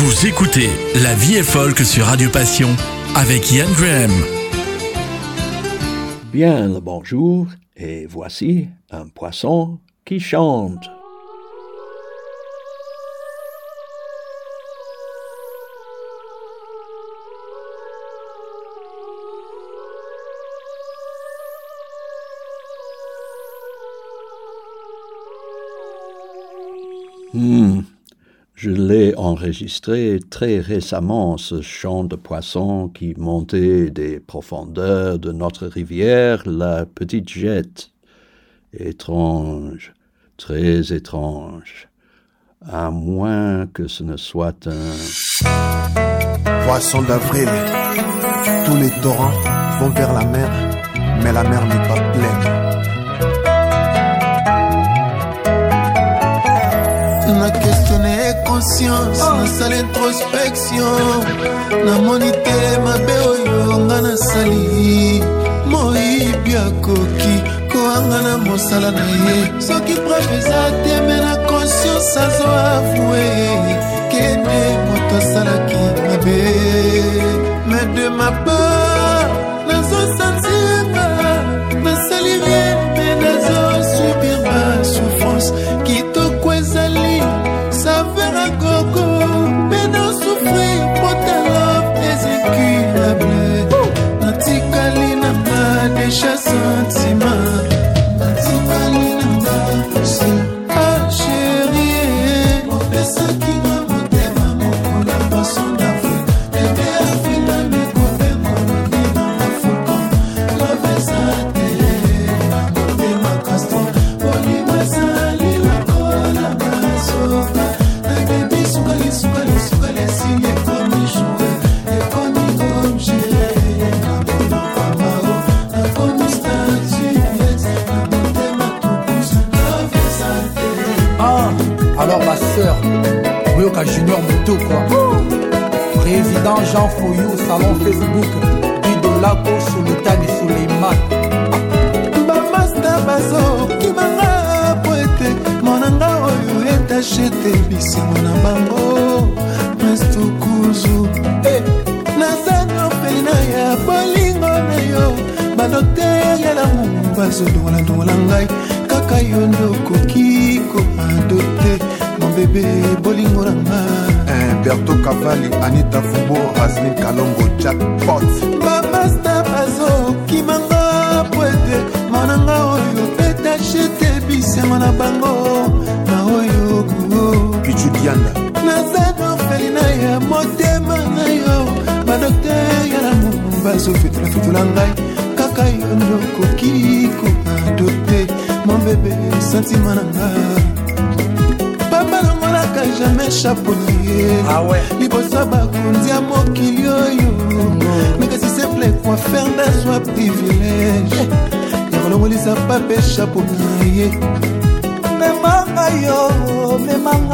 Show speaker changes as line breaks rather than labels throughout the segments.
Vous écoutez La vie est folk sur Radio Passion avec Ian Graham.
Bien le bonjour, et voici un poisson qui chante. Hmm. Je l'ai enregistré très récemment, ce chant de poisson qui montait des profondeurs de notre rivière, la Petite Jette. Étrange, très étrange, à moins que ce ne soit un...
Poisson d'avril, tous les torrents vont vers la mer, mais la mer n'est pas pleine.
na questione conscience nasala introspection. Namoni te mabe oyo nga nasali. Moyibi akoki koanga na mosala na ye. Soki preuve eza te me na conscience azo avue kende moto asalaki mabe. Me de ma part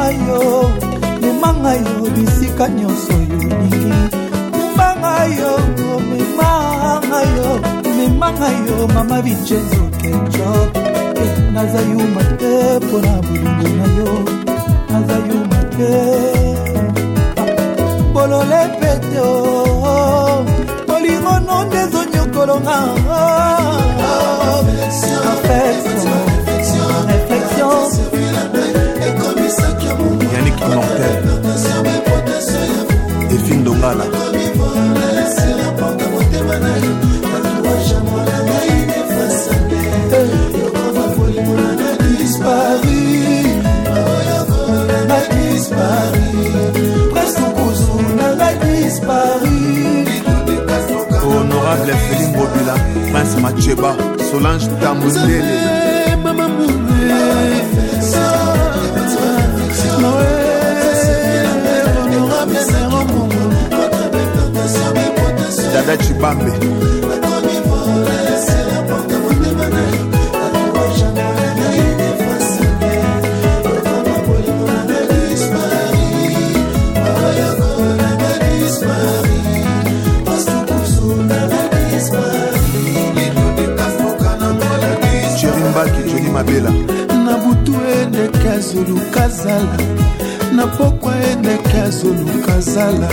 memanga yo. Memanga yo bisika nyonso yo olingi memanga yo memanga yo memanga yo mama vincenzo kenjop naza yuma te mpo na bolingo na yo. Naza yuma te bolole pete o bolingo no nde ezonyokolonga réflexion
Yannick Immortel. Delphine Dongala. Honorable Féline Bobila, Prince Macheba, Solange Tamundele. dada cibambe jeri mbaki joni mabela.
Na butu ede kazulu kazala na pokwa endeke
bazoluka zala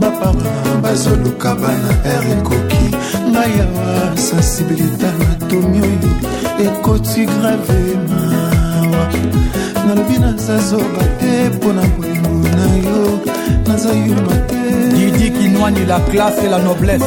bapara bazoluka bana r ekoki. Ngai awa sensibilité na tomi oyo ekoti grave mawa nalobi naza zoba te mpo na bolingo na yo. Naza yuma te.
Didi kinwani la classe et la noblesse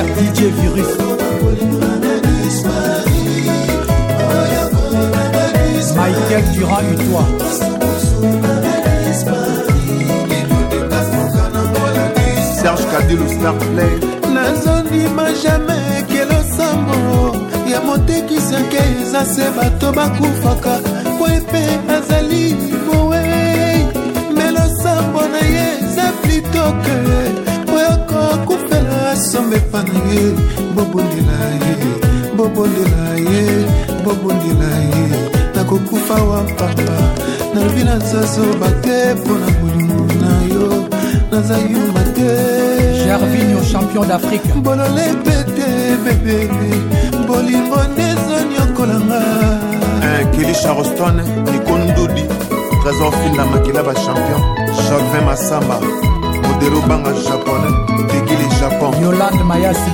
frère DJ Virus. Michael Dura et
toi. Serge Kadilou Starplay.
nazondima jamai kelo sango ya motekisi yake eza se bato bakufaka po epe azali mowei melo sambo na ye eza plitoke sombe epa na ye bobondela ye bobondela ye bobondela ye. Nakokufa wa papa nalobi naza zoba te mpo na molimo na yo. Naza yuma te.
Gervinio champion d'afrique.
Bolole pete bebe bolingo ndezonyokolanga
Kelly Charleston Nico Ndudi Trésor Finda Makila Champion. Jacques Massamba derobanga japonais. Tekili japon.
Yolande mayasi.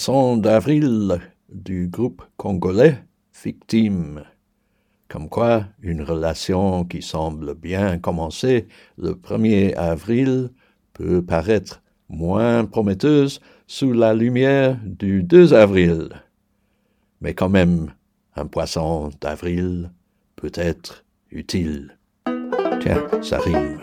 Poisson d'avril du groupe congolais Victime. Comme quoi, une relation qui semble bien commencer le 1er avril peut paraître moins prometteuse sous la lumière du 2 avril. Mais quand même, un poisson d'avril peut être utile. Tiens, ça rime.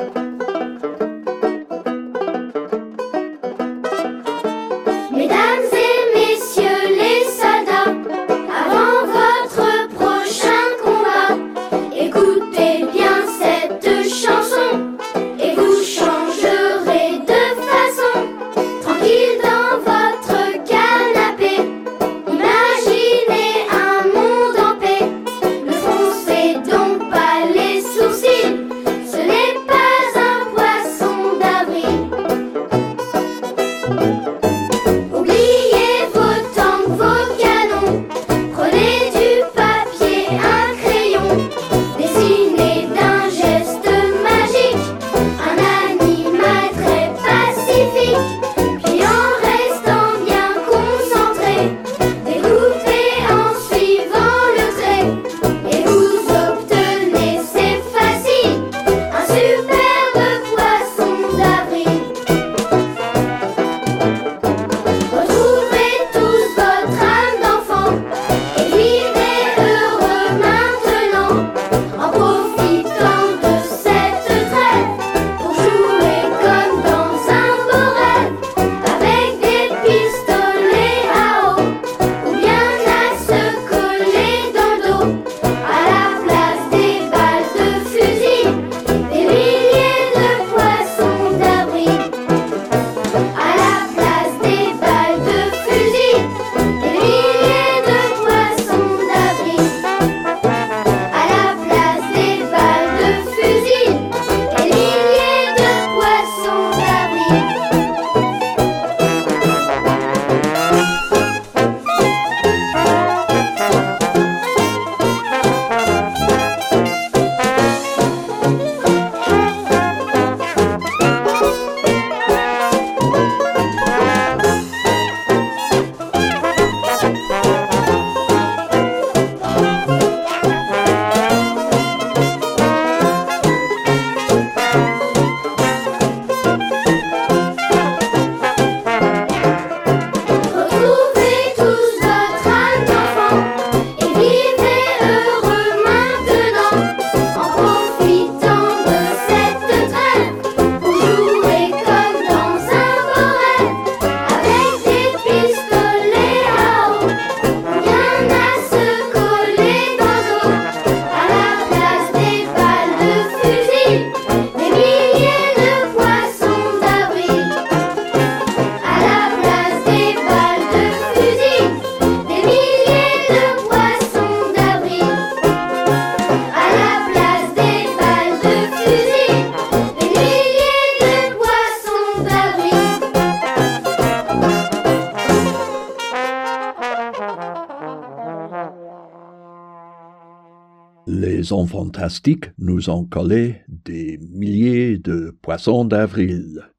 Les
fantastiques nous ont collé des milliers de poissons d'avril.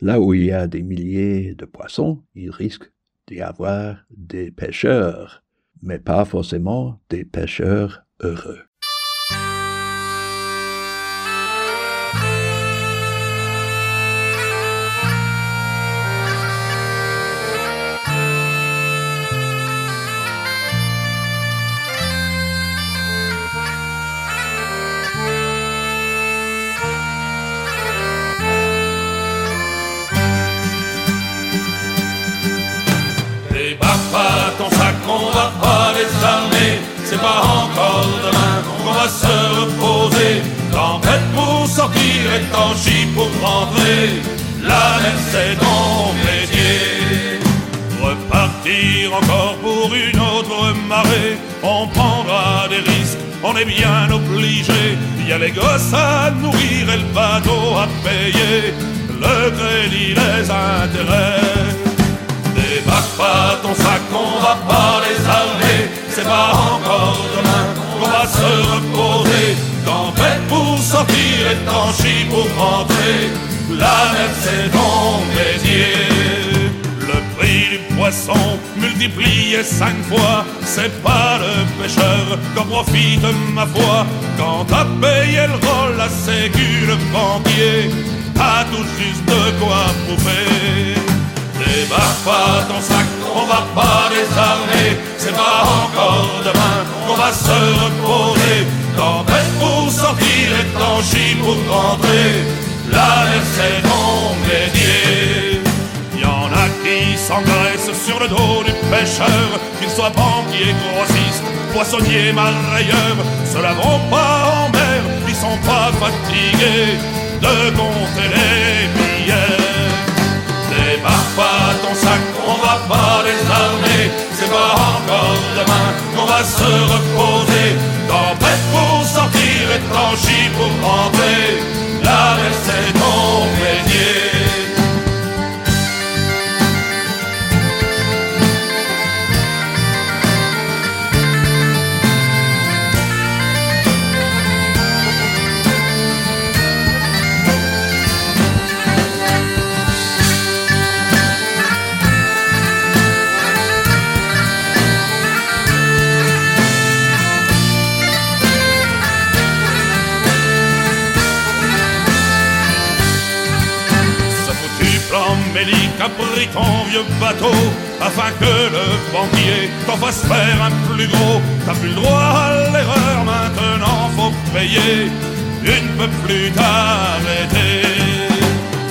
Là où il y a des milliers de poissons, il risque d'y avoir des pêcheurs, mais pas forcément des pêcheurs heureux.
C'est pas encore demain qu'on va se reposer. Tempête pour sortir et tanchi pour rentrer. La mer c'est ton métier. Repartir encore pour une autre marée. On prendra des risques, on est bien obligé. Il y a les gosses à nourrir et le bateau à payer. Le crédit, les intérêts. Pas ton sac, on va pas les armer. C'est pas encore demain qu'on va se reposer. Tempête pour sortir et tanchi pour rentrer. La mer c'est ton métier. Le prix du poisson multiplié cinq fois, c'est pas le pêcheur qu'en profite ma foi. Quand t'as payé le rôle, la sécu, le banquier, t'as tout juste quoi bouffer. Débarque pas ton sac, on va pas désarmer. C'est pas encore demain qu'on va se reposer. Tempête pour sortir et tanchi pour rentrer. La mer c'est ton métier. en a qui s'engraissent sur le dos du pêcheur, qu'il soit banquier, grossiste, poissonnier, marailleur. Ceux-là vont pas en mer, ils sont pas fatigués de compter les pas ton sac, on va pas désarmer. C'est pas encore demain qu'on va se reposer. Tempête pour sortir et tranchi pour rentrer. La mer c'est ton métier. a pris ton vieux bateau afin que le banquier t'en fasse faire un plus gros. T'as plus droit à l'erreur, maintenant faut payer. Tu ne peux plus t'arrêter.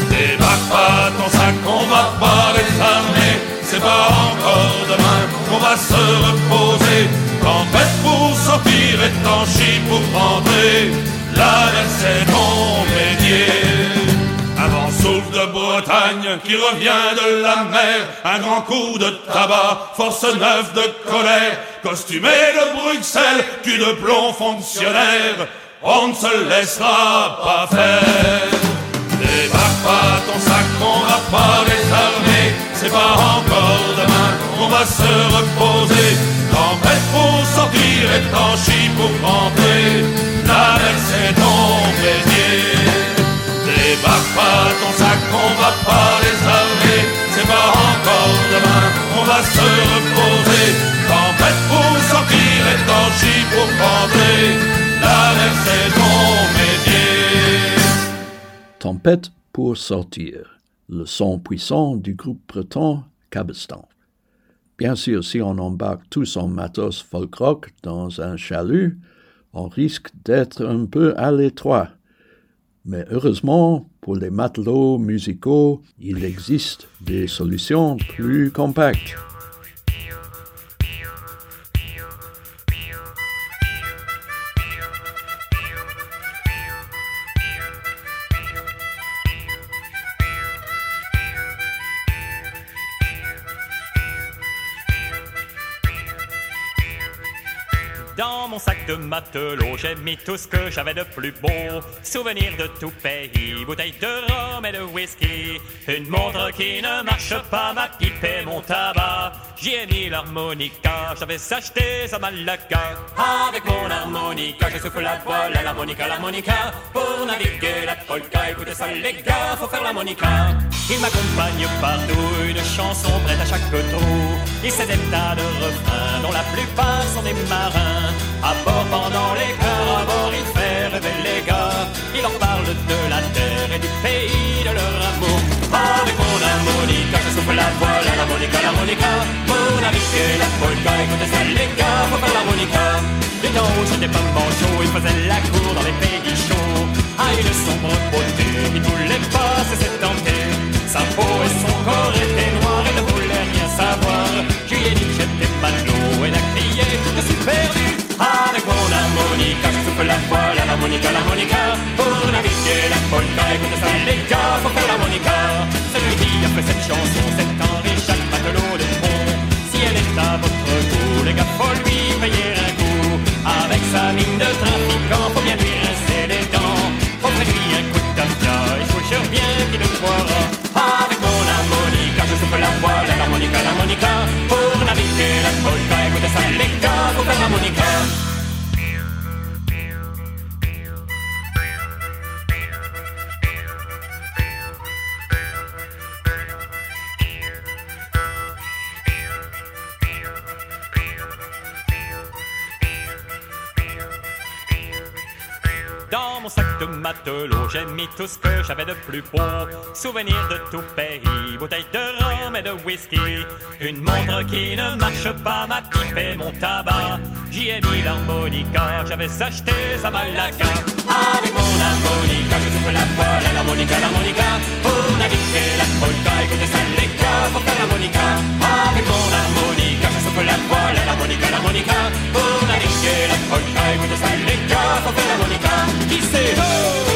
Débarque pas ton sac, on va pas les armer. C'est pas encore demain qu'on va se reposer. Tempête pour sortir et tanchi pour rentrer. La c'est ton métier souffle de Bretagne qui revient de la mer, un grand coup de tabac, force neuve de colère, costumé de Bruxelles, cul de plomb fonctionnaire, on ne se laissera pas faire. Débarque pas ton sac, on va pas les armer, c'est pas encore demain qu'on va se reposer. Tempête pour sortir et tanchi pour rentrer, la mer c'est ton. Tempête pour sortir et pour.
Tempête pour sortir. Le son puissant du groupe breton Cabestan. Bien sûr, si on embarque tous en matos folk rock dans un chalut, on risque d'être un peu à l'étroit. Mais heureusement, pour les matelots musicaux, il existe des solutions plus compactes.
Mon sac de matelot, j'ai mis tout ce que j'avais de plus beau. Souvenirs de tout pays, bouteilles de rhum et de whisky. Une montre qui ne marche pas, ma pipe mon tabac. j'y ai mis l'harmonica. J'avais acheté à Malaga. Avec mon harmonica, je souffle la voile à l'harmonica, l'harmonica. Pour naviguer la polka, écoutez ça les gars, faut faire l'harmonica. Il m'accompagne partout, une chanson prête à chaque trou. Il sait des tas de refrains, dont la plupart sont des marins. À bord pendant les cœurs, à bord il fait rêver les gars. Il en parle de la terre et du pays de leur amour. Avec mon harmonica, je souffle la voile à l'harmonica, l'harmonica. Pour naviguer la polka, écoutez ça les gars, faut faire l'harmonica. Les temps où j'étais pas manchot, il faisait la cour dans les pays chauds. À une sombre beauté, il voulait pas se tenter. Sa peau et son corps étaient Ai dit que j'étais pas l'eau, elle a crié, je suis perdu. Avec mon harmonica, je souffle la voile à l'harmonica, l'harmonica. Pour naviguer la polka, écoutez ça les gars, faut faire l'harmonica. Celui qui a fait cette chanson, c'est Henri Jacques Matelot de Pont. Si elle est à votre goût, les gars, faut lui payer un coup. Avec sa mine de trafiquant, j'ai mis tout ce que j'avais de plus beau. Souvenirs de tout pays, bouteilles de rhum et de whisky. Une montre qui ne marche pas, ma pipe et mon tabac. J'y ai mis l'harmonica, j'avais acheté à Malaga. Avec mon harmonica, je souffle la voile à l'harmonica, l'harmonica. Pour naviguer la polka, écoutez ça les gars, faut faire l'harmonica. Avec mon harmonica, je souffle la voile à l'harmonica, l'harmonica. Pour naviguer la polka, écoutez ça les gars, faut faire l'harmonica. Qui c'est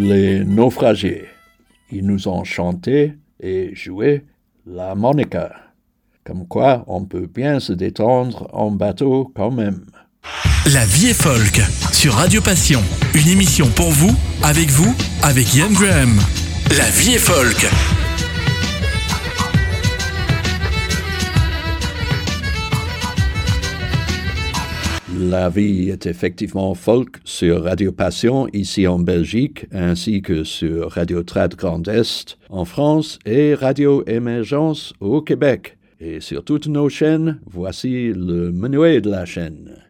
Les naufragés. Ils nous ont chanté et joué la monica. Comme quoi, on peut bien se détendre en bateau quand même.
La vie est folk sur Radio Passion. Une émission pour vous, avec vous, avec Ian Graham. La vie est folk.
La vie est effectivement folk sur Radio Passion ici en Belgique, ainsi que sur Radio Trad Grand Est en France et Radio Émergence au Québec. Et sur toutes nos chaînes, voici le menuet de la chaîne.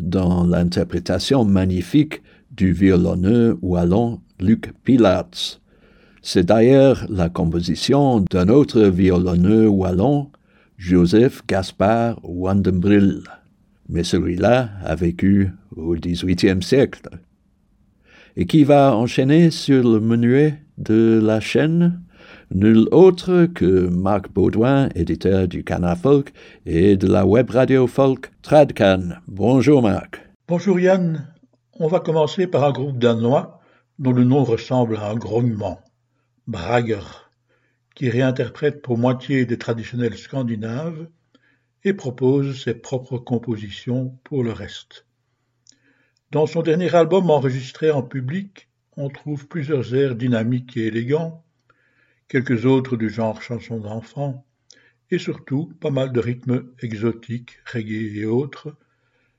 Dans l'interprétation magnifique du violonneux wallon Luc Pilatz. C'est d'ailleurs la composition d'un autre violonneux wallon, Joseph Gaspard Wandenbrill, mais celui-là a vécu au XVIIIe siècle. Et qui va enchaîner sur le menuet de la chaîne Nul autre que Marc Baudouin, éditeur du Canard Folk et de la web radio folk Tradcan. Bonjour Marc.
Bonjour Yann. On va commencer par un groupe danois dont le nom ressemble à un grognement. Brager, qui réinterprète pour moitié des traditionnels scandinaves et propose ses propres compositions pour le reste. Dans son dernier album enregistré en public, on trouve plusieurs airs dynamiques et élégants, quelques autres du genre chanson d'enfants, et surtout pas mal de rythmes exotiques, reggae et autres,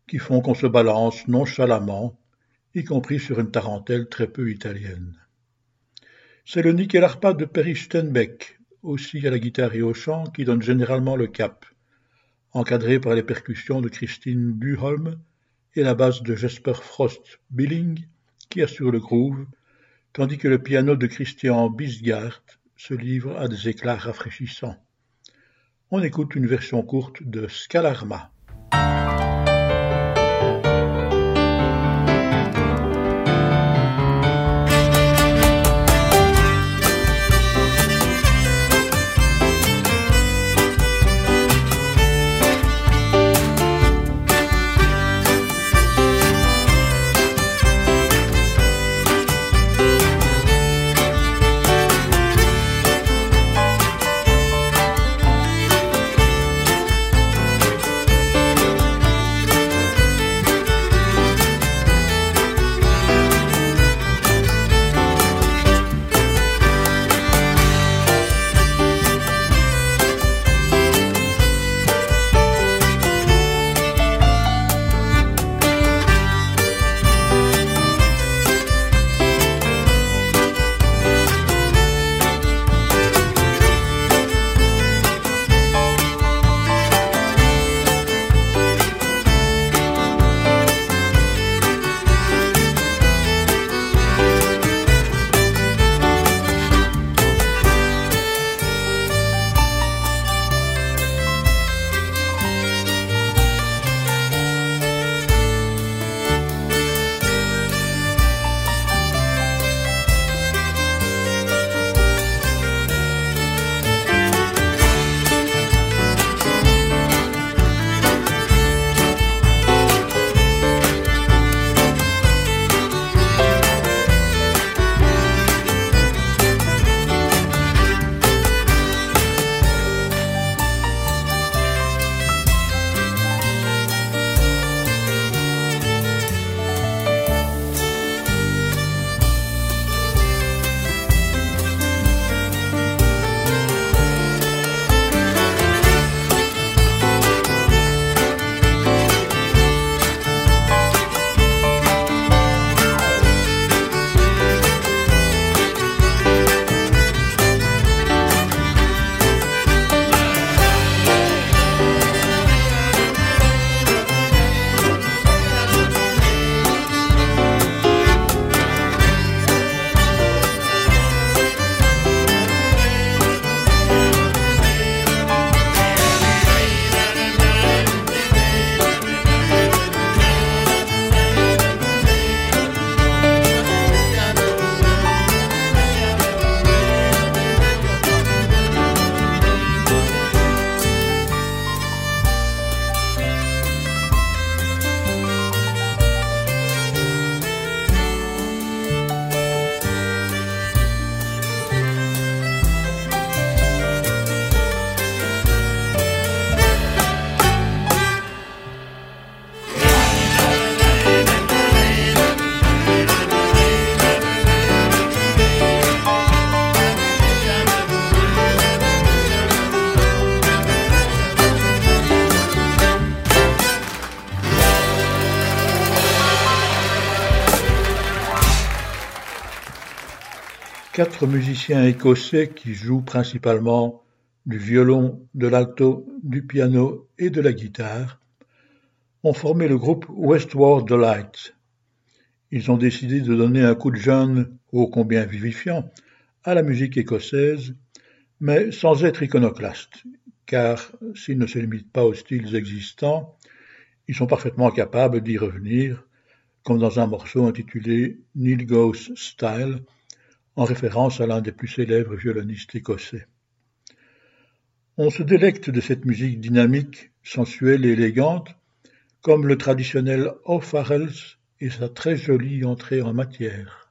qui font qu'on se balance nonchalamment, y compris sur une tarentelle très peu italienne. C'est le nickel arpa de Perry Stenbeck, aussi à la guitare et au chant, qui donne généralement le cap, encadré par les percussions de Christine Duholm et la basse de Jesper Frost Billing, qui assure le groove, tandis que le piano de Christian Bisgard se livre à des éclats rafraîchissants. On écoute une version courte de Scalarma. Quatre musiciens écossais qui jouent principalement du violon, de l'alto, du piano et de la guitare, ont formé le groupe Westward Delight. Ils ont décidé de donner un coup de jeune, ô combien vivifiant, à la musique écossaise, mais sans être iconoclaste, car s'ils ne se limitent pas aux styles existants, ils sont parfaitement capables d'y revenir, comme dans un morceau intitulé Neil Goes Style, en référence à l'un des plus célèbres violonistes écossais. On se délecte de cette musique dynamique, sensuelle et élégante, comme le traditionnel O'Farrell's et sa très jolie entrée en matière.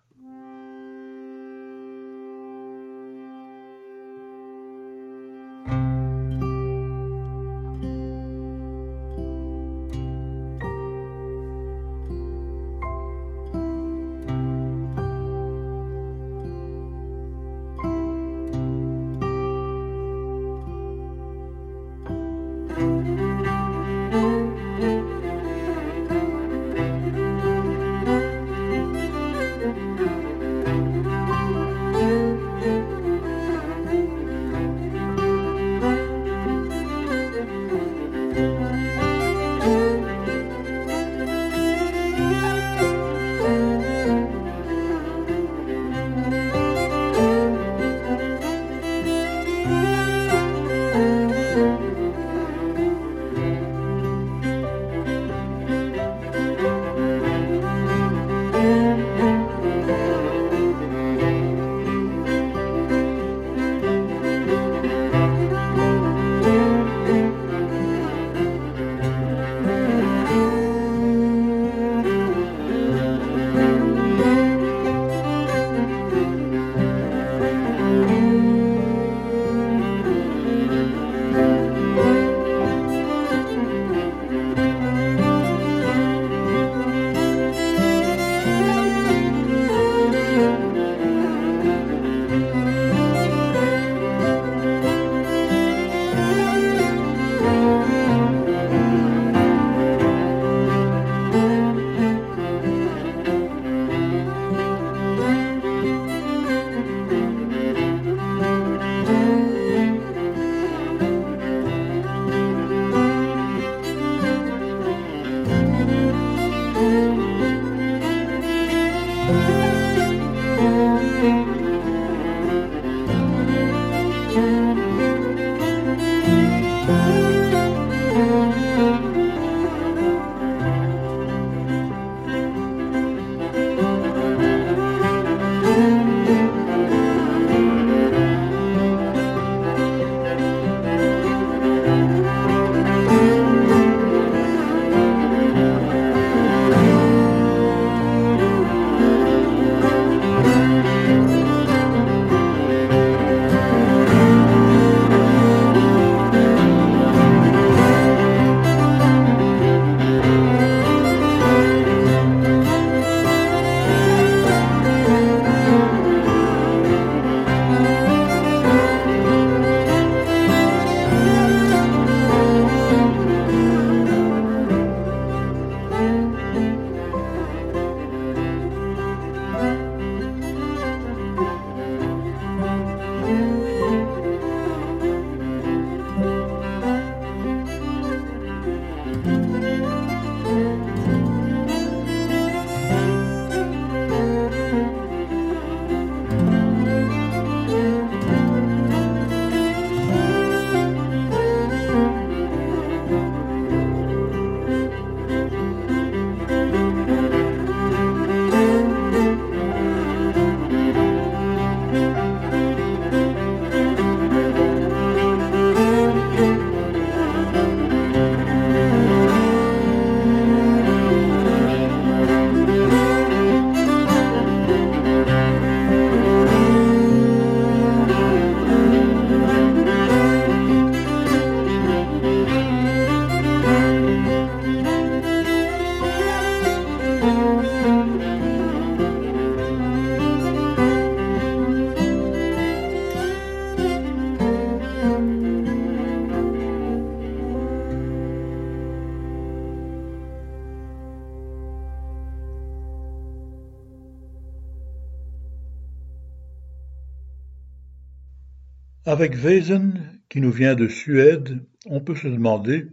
Avec Wesen, qui nous vient de Suède, on peut se demander,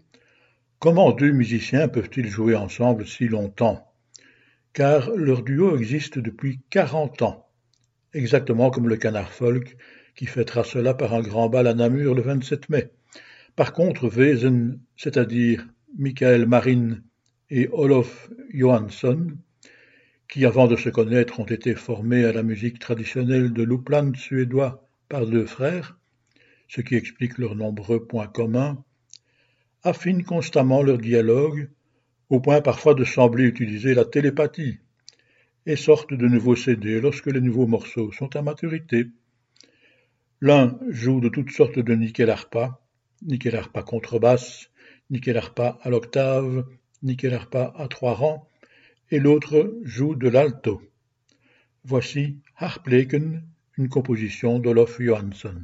Comment deux musiciens peuvent-ils jouer ensemble si longtemps Car leur duo existe depuis 40 ans, exactement comme le canard folk qui fêtera cela par un grand bal à Namur le 27 mai. Par contre, Wesen, c'est-à-dire Michael Marin et Olof Johansson, qui avant de se connaître ont été formés à la musique traditionnelle de l'Upland suédois par deux frères, ce qui explique leurs nombreux points communs, affinent constamment leur dialogue, au point parfois de sembler utiliser la télépathie, et sortent de nouveaux CD lorsque les nouveaux morceaux sont à maturité. L'un joue de toutes sortes de nickel arpa, nickel arpa contrebasse, nickel arpa à l'octave, nickel arpa à trois rangs, et l'autre joue de l'alto. Voici Harpleken, une composition d'Olof Johansson.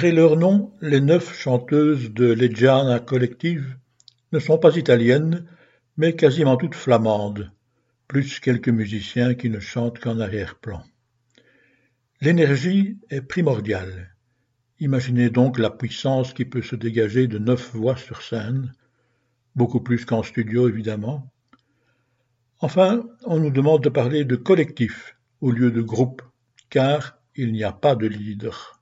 Malgré leur nom, les neuf chanteuses de Legiana Collective ne sont pas italiennes, mais quasiment toutes flamandes, plus quelques musiciens qui ne chantent qu'en arrière-plan. L'énergie est primordiale. Imaginez donc la puissance qui peut se dégager de neuf voix sur scène, beaucoup plus qu'en studio évidemment. Enfin, on nous demande de parler de collectif au lieu de groupe, car il n'y a pas de leader.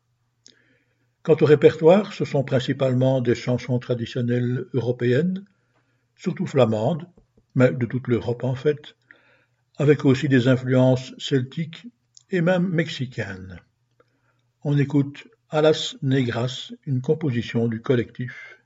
Quant au répertoire, ce sont principalement des chansons traditionnelles européennes, surtout flamandes, mais de toute l'Europe en fait, avec aussi des influences celtiques et même mexicaines. On écoute Alas Negras, une composition du collectif.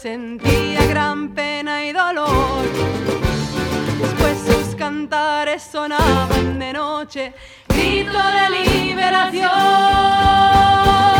Sentía gran pena y dolor. Después sus cantares sonaban de noche, grito de liberación.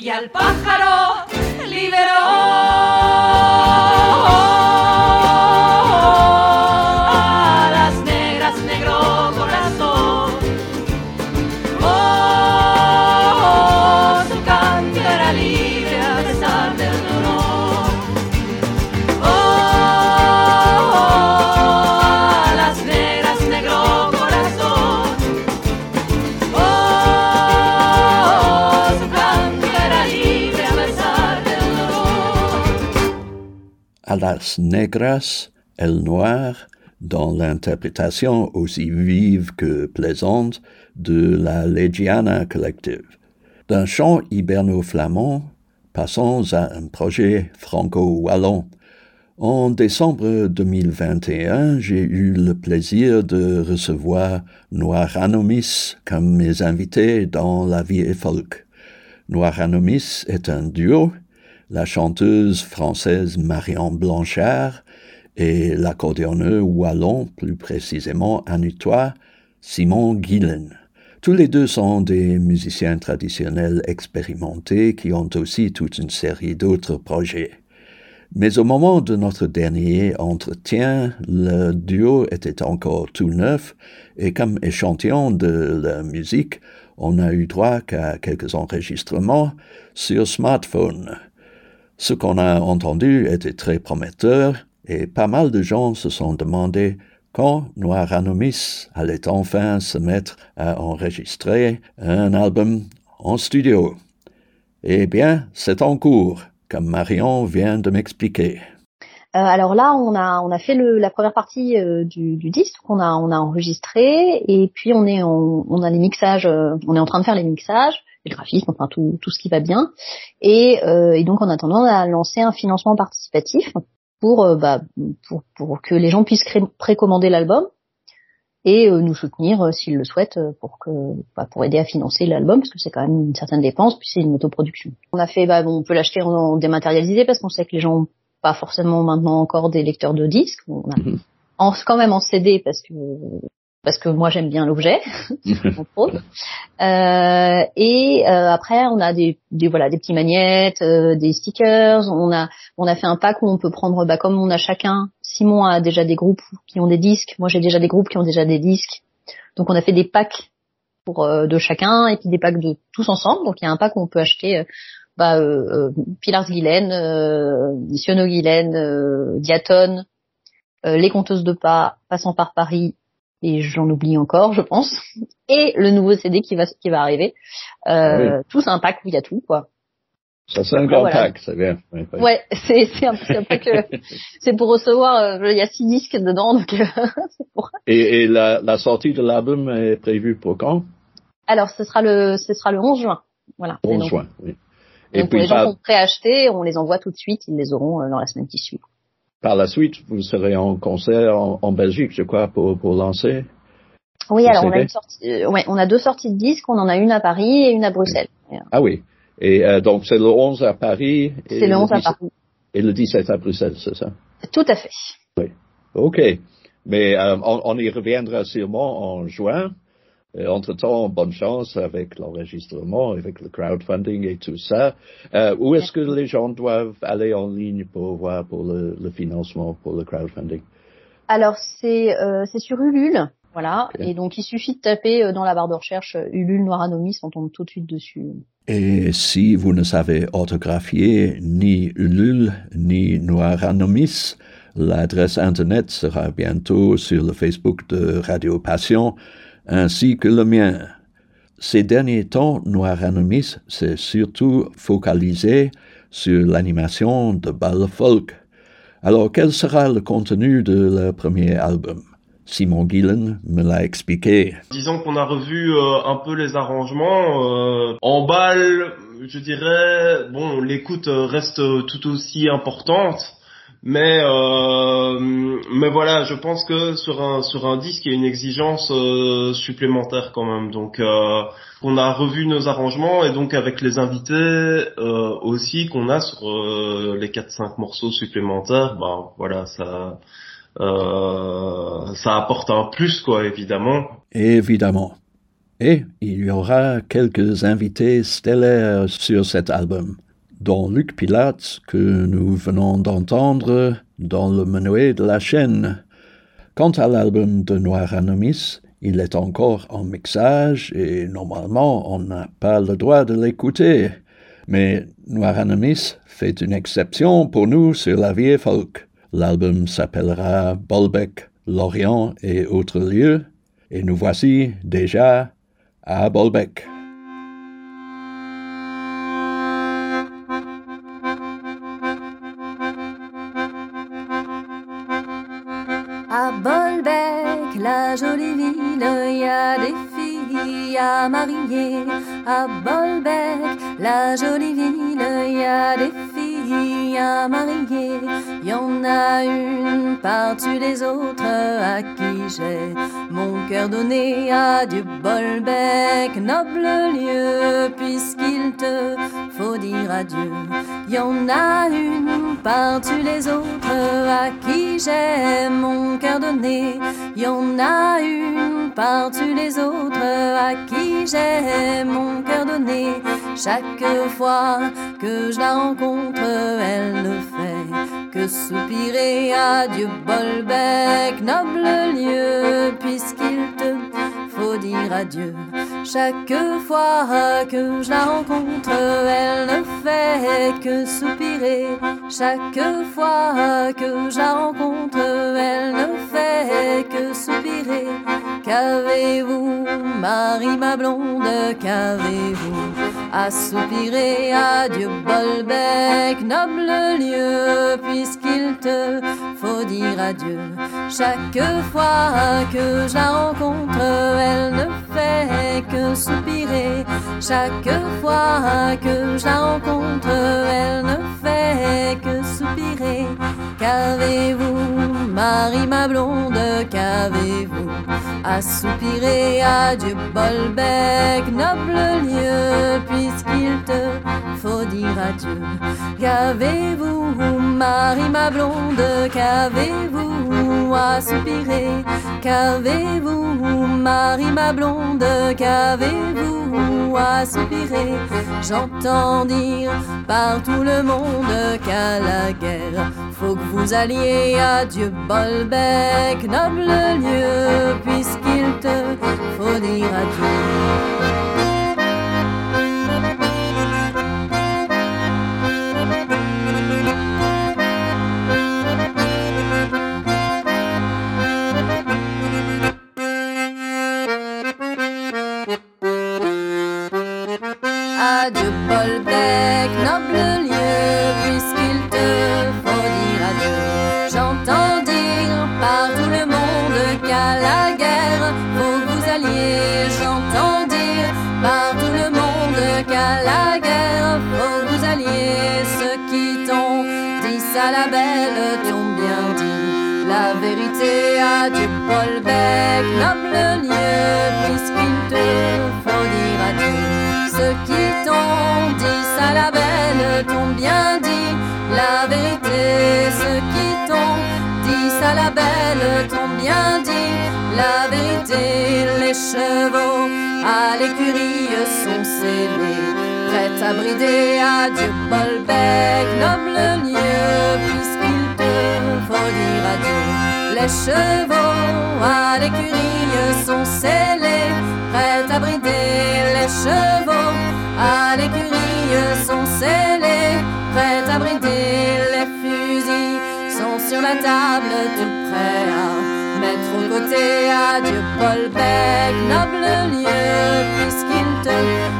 Y al pájaro
las negras, el noir, dans l'interprétation aussi vive que plaisante de la Legiana collective. D'un chant hiberno-flamand, passons à un projet franco-wallon. En décembre 2021, j'ai eu le plaisir de recevoir Noir Anomis comme mes invités dans La Vie et Folk. Noir Anomis est un duo la chanteuse française Marianne Blanchard et l'accordéonneur wallon, plus précisément anutois, Simon Guillen. Tous les deux sont des musiciens traditionnels expérimentés qui ont aussi toute une série d'autres projets. Mais au moment de notre dernier entretien, le duo était encore tout neuf et comme échantillon de la musique, on n'a eu droit qu'à quelques enregistrements sur smartphone. Ce qu'on a entendu était très prometteur et pas mal de gens se sont demandé quand Noir Anomis allait enfin se mettre à enregistrer un album en studio. Eh bien, c'est en cours, comme Marion vient de m'expliquer.
Euh, alors là, on a on a fait le, la première partie euh, du, du, disque qu'on a on a enregistré et puis on est on, on a les mixages, euh, on est en train de faire les mixages le graphisme, enfin tout, tout ce qui va bien. Et, euh, et donc en attendant, on a lancé un financement participatif pour, euh, bah, pour, pour que les gens puissent précommander l'album et euh, nous soutenir euh, s'ils le souhaitent euh, pour que bah, pour aider à financer l'album parce que c'est quand même une certaine dépense puis c'est une autoproduction. On a fait bah, on peut l'acheter en, dématérialisé parce qu'on sait que les gens ont pas forcément maintenant encore des lecteurs de disques. On a mhm. en, quand même en CD parce que parce que moi j'aime bien l'objet euh, et euh, après on a des, des, voilà des petits magnettes euh, des stickers. On a on a fait un pack où on peut prendre bah comme on a chacun Simon a déjà des groupes qui ont des disques moi j'ai déjà des groupes qui ont déjà des disques. Donc on a fait des packs pour euh, de chacun et puis des packs de tous ensemble. Donc il y a un pack où on peut acheter euh, bah, euh, Pilars Guylaine, euh, Siono Guylaine, Diaton, les conteuses de pas, passant par Paris, et j'en oublie encore, je pense. Et le nouveau CD qui va qui va arriver. Euh, Tout un pack où il y a tout, quoi.
Ça c'est un grand
Voilà.
pack, c'est bien. Oui, oui.
Ouais, c'est c'est un, un peu que c'est pour recevoir. euh, Il y a six disques dedans, donc euh, pour.
Et, et la, la sortie de l'album est prévue pour quand?
Alors, ce sera le ce sera le 11 juin. Voilà. Et
11
donc,
juin, oui. Et
donc,
puis
les gens
par,
qui ont préacheté, on les envoie tout de suite. Ils les auront euh, dans la semaine qui suit.
Par la suite, vous serez en concert en, en Belgique, je crois, pour, pour lancer.
Oui, alors on a une sortie. euh, ouais, on a deux sorties de disques. On en a une à Paris et une à Bruxelles.
Ah oui. Et euh, donc c'est le 11 à Paris.
C'est le 11 à
17
Paris.
Et le 17 à Bruxelles, c'est ça?
Tout à fait.
OK. Mais euh, on, on y reviendra sûrement en juin. Et Entre-temps, bonne chance avec l'enregistrement, avec le crowdfunding et tout ça. Euh, où est-ce que les gens doivent aller en ligne pour voir pour le, le financement, pour le crowdfunding?
Alors c'est euh, c'est sur Ulule, voilà. Et donc il suffit de taper euh, dans la barre de recherche euh, Ulule Noir Anomis, on tombe tout de suite dessus.
Et si vous ne savez orthographier ni Ulule ni Noiranomis, l'adresse internet sera bientôt sur le Facebook de Radio Passion ainsi que le mien. Ces derniers temps, Noiranomis s'est surtout focalisé sur l'animation de bal folk. Alors, quel sera le contenu de leur premier album? Simon Gillen me l'a expliqué.
Disons qu'on a revu euh, un peu les arrangements. euh, en balle, je dirais, bon, l'écoute euh, reste tout aussi importante. Mais euh, mais voilà, je pense que sur un sur un disque, il y a une exigence euh, supplémentaire quand même. Donc euh, on a revu nos arrangements et donc avec les invités aussi qu'on a sur les 4-5 morceaux supplémentaires, ben voilà, ça euh, ça apporte un plus quoi évidemment.
Évidemment. Et il y aura quelques invités stellaires sur cet album, dont Luc Pilates, que nous venons d'entendre dans le menuet de la chaîne. Quant à l'album de Noir Anomis, il est encore en mixage et normalement on n'a pas le droit de l'écouter. Mais Noir Anomis fait une exception pour nous sur la vieille folk. L'album s'appellera Bolbec, Lorient et autres lieux. Et nous voici déjà à Bolbec.
À marier. À Bolbec, la jolie ville, y a des filles à marier. Y en a une par-dessus les autres à qui j'ai mon cœur donné. Adieu Bolbec, noble lieu, puisqu'il te faut dire adieu. Y en a une par-dessus les autres à qui j'ai mon cœur donné. Y en a une par-dessus les autres à qui j'ai mon cœur donné. Chaque fois que je la rencontre, elle ne fait que soupirer. Adieu Bolbec, noble lieu, puisqu'il faut dire adieu. Chaque fois que je la rencontre, elle ne fait que soupirer. Chaque fois que je la rencontre, elle ne fait que soupirer. Qu'avez-vous, Marie ma blonde, qu'avez-vous à soupirer? Adieu Bolbec, noble lieu, puisqu'il te faut dire adieu. Chaque fois que je la rencontre, elle ne fait que soupirer. Chaque fois que je la rencontre, elle ne fait que soupirer. Qu'avez-vous, Marie ma blonde, qu'avez-vous à soupirer Adieu Bolbec, noble lieu, puisqu'il te faut dire adieu. Qu'avez-vous, Marie ma blonde, qu'avez-vous à soupirer? Qu'avez-vous, Marie ma blonde, qu'avez-vous à soupirer? J'entends dire par tout le monde qu'à la faut que vous alliez adieu Bolbec, noble lieu, puisqu'il te faut dire adieu. Sont scellés prête à brider à Dieu Bolbec, noble lieu, puisqu'il te faut dire adieu. Les chevaux à l'écurie sont scellés, prêts à brider. Les chevaux à l'écurie sont scellés, prêts à brider. Les fusils sont sur la table, tout prêts à mettre au côté à Dieu Bolbec, noble lieu, puisqu'il te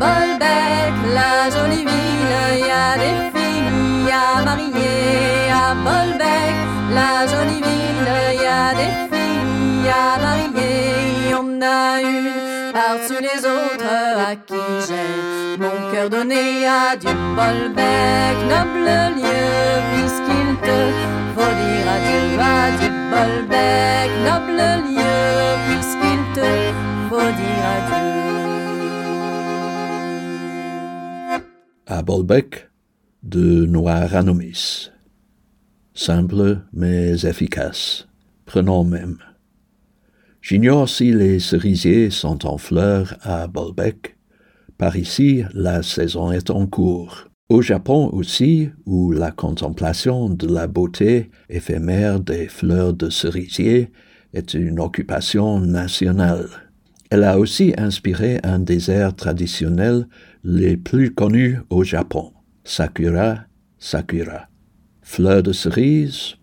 Bolbec, la jolie ville, y a des filles à marier. À Bolbec, la jolie ville, y a des filles à marier. On a une par-dessus les autres à qui j'ai mon cœur donné à Dieu Bolbec, noble lieu, puisqu'il te faut dire adieu à Dieu Bolbec, noble lieu, puisqu'il te faut dire adieu.
À Bolbec, de Noir. Simple mais efficace. Prenons même. J'ignore si les cerisiers sont en fleurs à Bolbec. Par ici, la saison est en cours. Au Japon aussi, où la contemplation de la beauté éphémère des fleurs de cerisier est une occupation nationale. Elle a aussi inspiré un des airs traditionnels les plus connus au Japon, Sakura, Sakura. Fleur de cerise,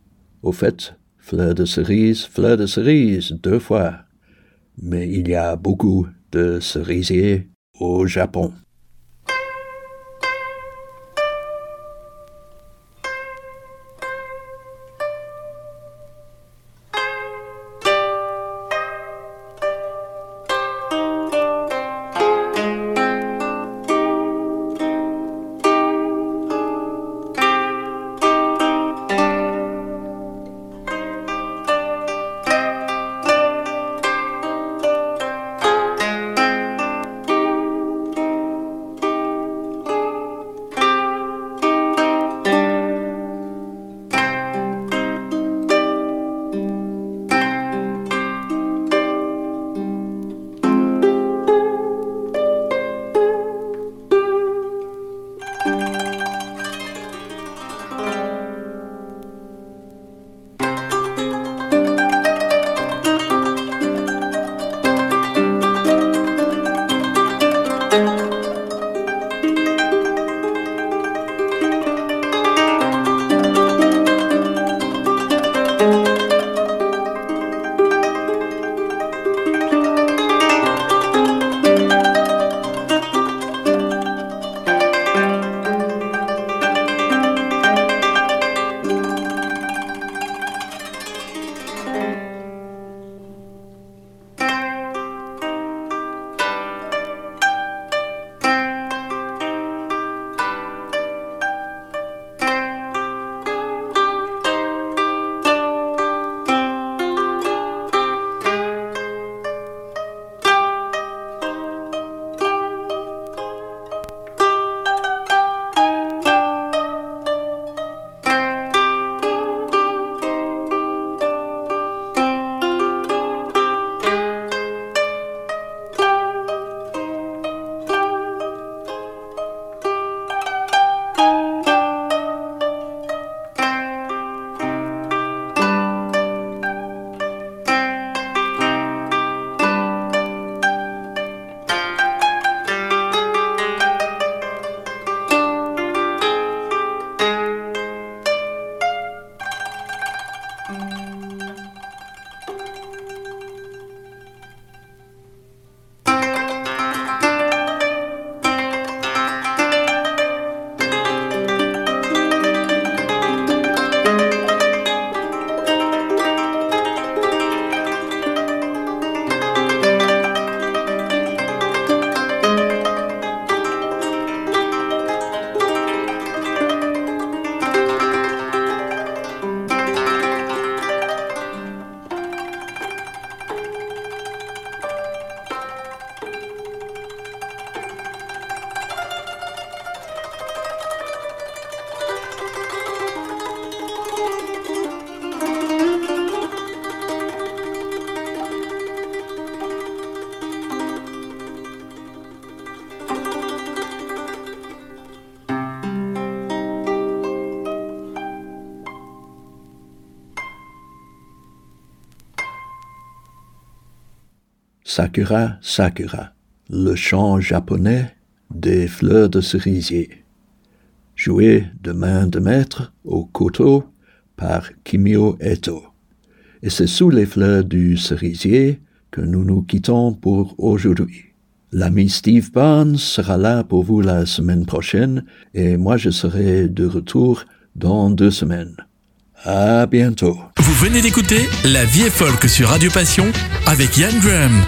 au fait, fleur de cerise, fleur de cerise, deux fois. Mais il y a beaucoup de cerisiers au Japon. Sakura Sakura, le chant japonais des fleurs de cerisier, joué de main de maître au koto par Kimio Eto. Et c'est sous les fleurs du cerisier que nous nous quittons pour aujourd'hui. L'ami Steve Barnes sera là pour vous la semaine prochaine et moi je serai de retour dans deux semaines. À bientôt.
Vous venez d'écouter La vie est folk sur Radio Passion avec Yann Graham.